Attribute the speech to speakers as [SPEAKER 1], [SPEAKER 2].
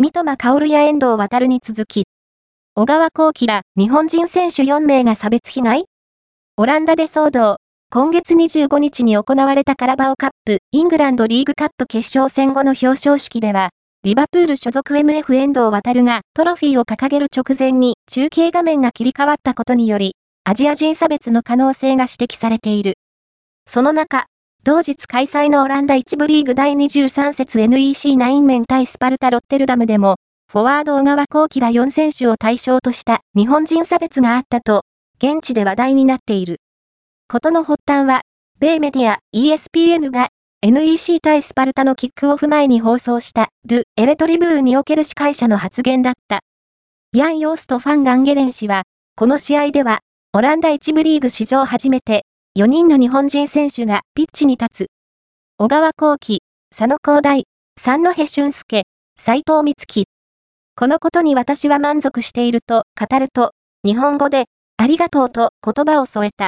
[SPEAKER 1] 三笘薫や遠藤航に続き、小川幸輝ら日本人選手4名が差別被害？オランダで騒動。今月25日に行われたカラバオカップ、イングランドリーグカップ決勝戦後の表彰式では、リバプール所属 MF 遠藤航がトロフィーを掲げる直前に中継画面が切り替わったことにより、アジア人差別の可能性が指摘されている。その中、同日開催のオランダ1部リーグ第23節 NEC9 面対スパルタ・ロッテルダムでも、フォワード小川幸輝ら4選手を対象とした日本人差別があったと、現地で話題になっている。ことの発端は、米メディア ESPN が NEC 対スパルタのキックオフ前に放送したドゥ・エレトリブーにおける司会者の発言だった。ヤン・ヨースト・ファン・ガンゲレン氏は、この試合では、オランダ1部リーグ史上初めて、4人の日本人選手がピッチに立つ。小川幸輝、佐野光大、三戸俊介、斎藤光希。このことに私は満足していると語ると、日本語で、ありがとうと言葉を添えた。